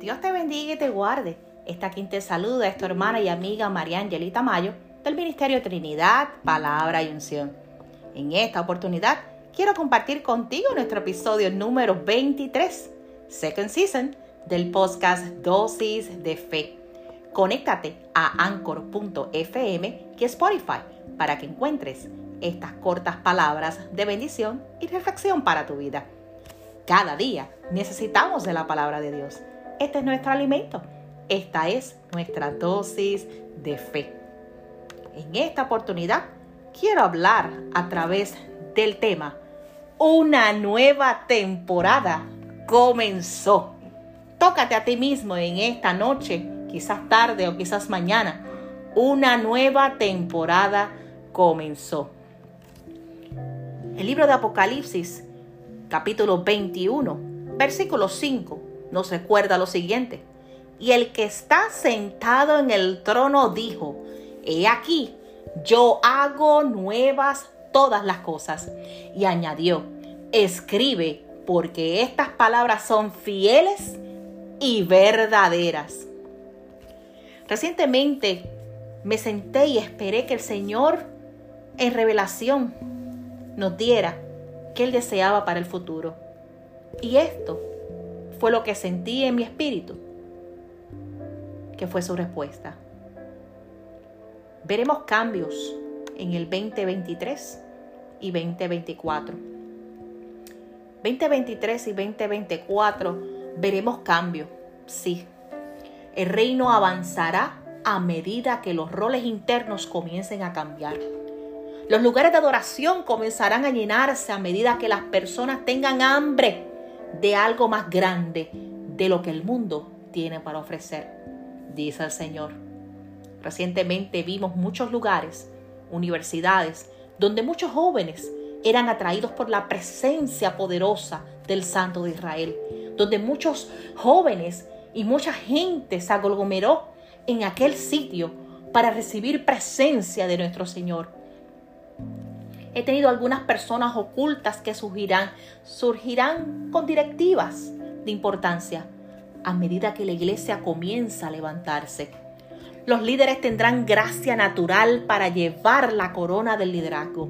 Dios te bendiga y te guarde. Esta quien te saluda es tu hermana y amiga María Angelita Mayo del Ministerio Trinidad, Palabra y Unción. En esta oportunidad quiero compartir contigo nuestro episodio número 23, Second Season, del podcast Dosis de Fe. Conéctate a anchor.fm es Spotify para que encuentres estas cortas palabras de bendición y reflexión para tu vida. Cada día necesitamos de la palabra de Dios. Este es nuestro alimento. Esta es nuestra dosis de fe. En esta oportunidad quiero hablar a través del tema Una nueva temporada comenzó. Tócate a ti mismo en esta noche, quizás tarde o quizás mañana. Una nueva temporada comenzó. El libro de Apocalipsis, capítulo 21, versículo 5, nos recuerda lo siguiente. Y el que está sentado en el trono dijo, he aquí, yo hago nuevas todas las cosas. Y añadió, escribe, porque estas palabras son fieles y verdaderas. Recientemente me senté y esperé que el Señor en revelación nos diera que Él deseaba para el futuro. Y esto fue lo que sentí en mi espíritu, que fue su respuesta. Veremos cambios en el 2023 y 2024. 2023 y 2024 veremos cambios, sí. El reino avanzará a medida que los roles internos comiencen a cambiar. Los lugares de adoración comenzarán a llenarse a medida que las personas tengan hambre de algo más grande de lo que el mundo tiene para ofrecer, dice el Señor. Recientemente vimos muchos lugares, universidades, donde muchos jóvenes eran atraídos por la presencia poderosa del Santo de Israel, donde muchos jóvenes y mucha gente se aglomeró en aquel sitio para recibir presencia de nuestro Señor. He tenido algunas personas ocultas que surgirán, surgirán con directivas de importancia a medida que la iglesia comienza a levantarse. Los líderes tendrán gracia natural para llevar la corona del liderazgo.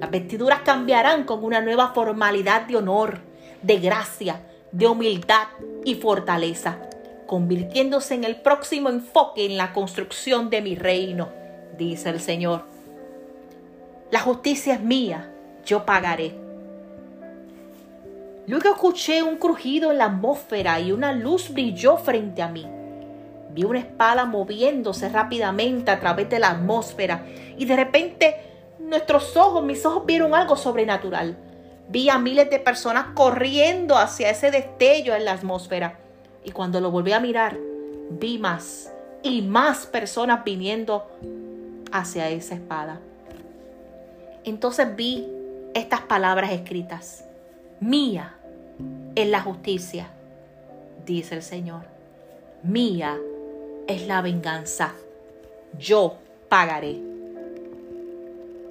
Las vestiduras cambiarán con una nueva formalidad de honor, de gracia, de humildad y fortaleza, convirtiéndose en el próximo enfoque en la construcción de mi reino, dice el Señor. La justicia es mía, yo pagaré. Luego escuché un crujido en la atmósfera y una luz brilló frente a mí. Vi una espada moviéndose rápidamente a través de la atmósfera y de repente nuestros ojos, mis ojos vieron algo sobrenatural. Vi a miles de personas corriendo hacia ese destello en la atmósfera y cuando lo volví a mirar, vi más y más personas viniendo hacia esa espada. Entonces vi estas palabras escritas. Mía es la justicia, dice el Señor. Mía es la venganza. Yo pagaré.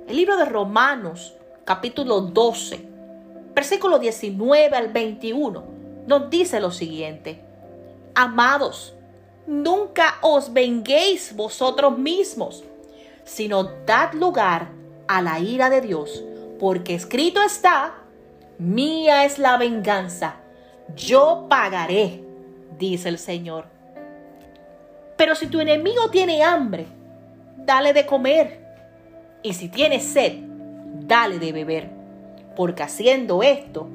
El libro de Romanos, capítulo 12, versículo 19 al 21, nos dice lo siguiente. Amados, nunca os venguéis vosotros mismos, sino dad lugar a la ira de Dios, porque escrito está, mía es la venganza, yo pagaré, dice el Señor. Pero si tu enemigo tiene hambre, dale de comer, y si tiene sed, dale de beber, porque haciendo esto,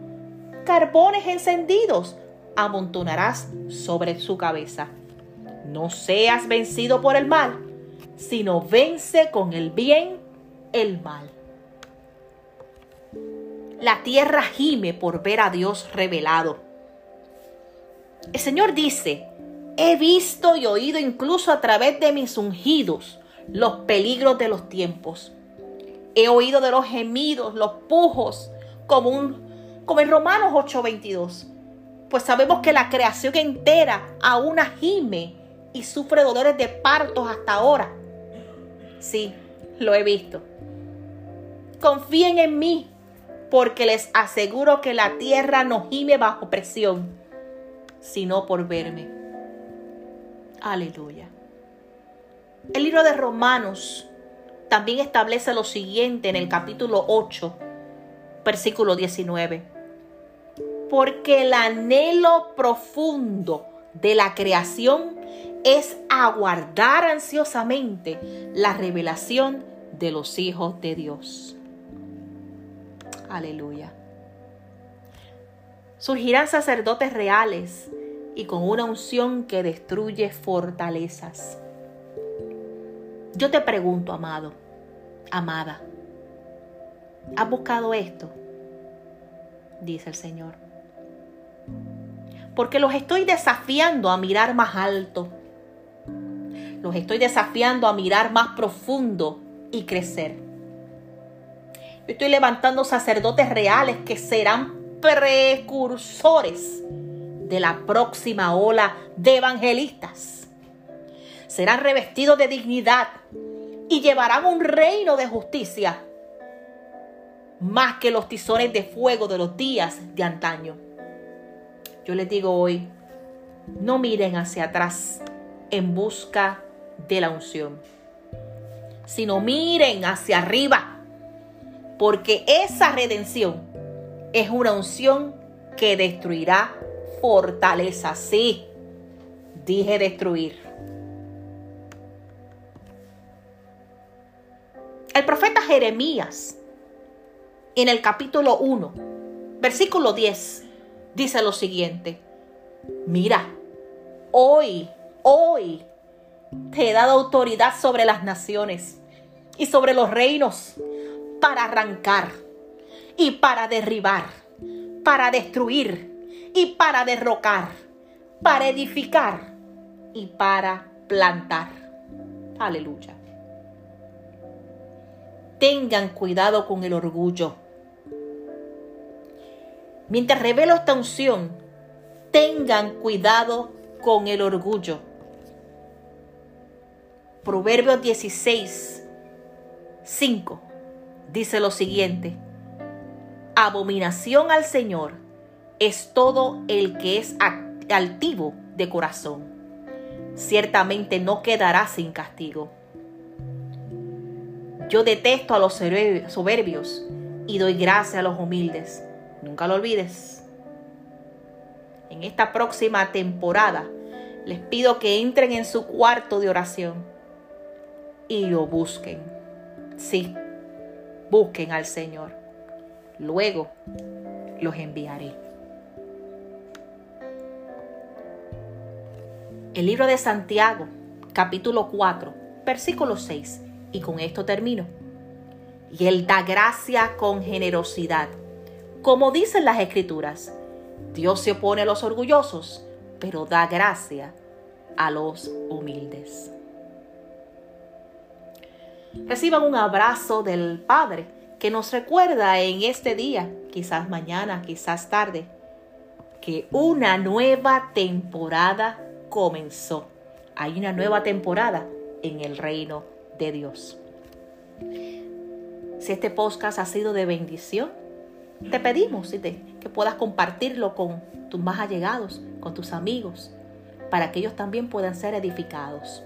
carbones encendidos amontonarás sobre su cabeza. No seas vencido por el mal, sino vence con el bien el mal. La tierra gime por ver a Dios revelado. El Señor dice, he visto y oído incluso a través de mis ungidos los peligros de los tiempos. He oído de los gemidos, los pujos, como, en Romanos 8:22. Pues sabemos que la creación entera aún gime y sufre dolores de partos hasta ahora. Sí, lo he visto. Confíen en mí, porque les aseguro que la tierra no gime bajo presión, sino por verme. Aleluya. El libro de Romanos también establece lo siguiente en el capítulo 8, versículo 19. Porque el anhelo profundo de la creación es aguardar ansiosamente la revelación de los hijos de Dios. Aleluya. Surgirán sacerdotes reales y con una unción que destruye fortalezas. Yo te pregunto, amado, amada, ¿has buscado esto? Dice el Señor. Porque los estoy desafiando a mirar más alto. Los estoy desafiando a mirar más profundo y crecer. Yo estoy levantando sacerdotes reales que serán precursores de la próxima ola de evangelistas. Serán revestidos de dignidad y llevarán un reino de justicia más que los tizones de fuego de los días de antaño. Yo les digo hoy, no miren hacia atrás en busca de la unción, sino miren hacia arriba, porque esa redención es una unción que destruirá fortaleza. Sí, dije destruir. El profeta Jeremías, en el capítulo 1, versículo 10, dice lo siguiente. Mira, hoy, hoy te he dado autoridad sobre las naciones y sobre los reinos para arrancar y para derribar, para destruir y para derrocar, para edificar y para plantar. Aleluya. Tengan cuidado con el orgullo. Mientras revelo esta unción, tengan cuidado con el orgullo. Proverbios 16, 5 dice lo siguiente abominación al Señor es todo el que es altivo de corazón. Ciertamente no quedará sin castigo. Yo detesto a los soberbios y doy gracia a los humildes. Nunca lo olvides. En esta próxima temporada les pido que entren en su cuarto de oración y lo busquen. Sí, busquen al Señor luego los enviaré. El libro de Santiago, capítulo 4, versículo 6, y con esto termino. Y Él da gracia con generosidad. Como dicen las escrituras, Dios se opone a los orgullosos, pero da gracia a los humildes. Reciban un abrazo del Padre que nos recuerda en este día, quizás mañana, quizás tarde, que una nueva temporada comenzó. Hay una nueva temporada en el reino de Dios. Si este podcast ha sido de bendición, te pedimos que puedas compartirlo con tus más allegados, con tus amigos, para que ellos también puedan ser edificados.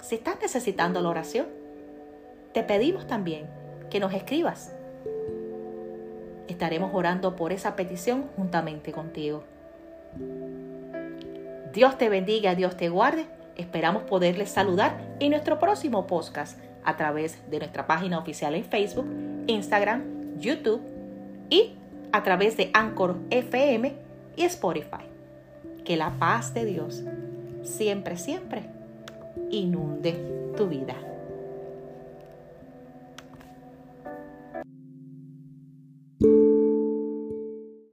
Si estás necesitando la oración, te pedimos también que nos escribas. Estaremos orando por esa petición juntamente contigo. Dios te bendiga, Dios te guarde. Esperamos poderles saludar en nuestro próximo podcast a través de nuestra página oficial en Facebook, Instagram, YouTube y a través de Anchor FM y Spotify. Que la paz de Dios siempre, siempre inunde tu vida.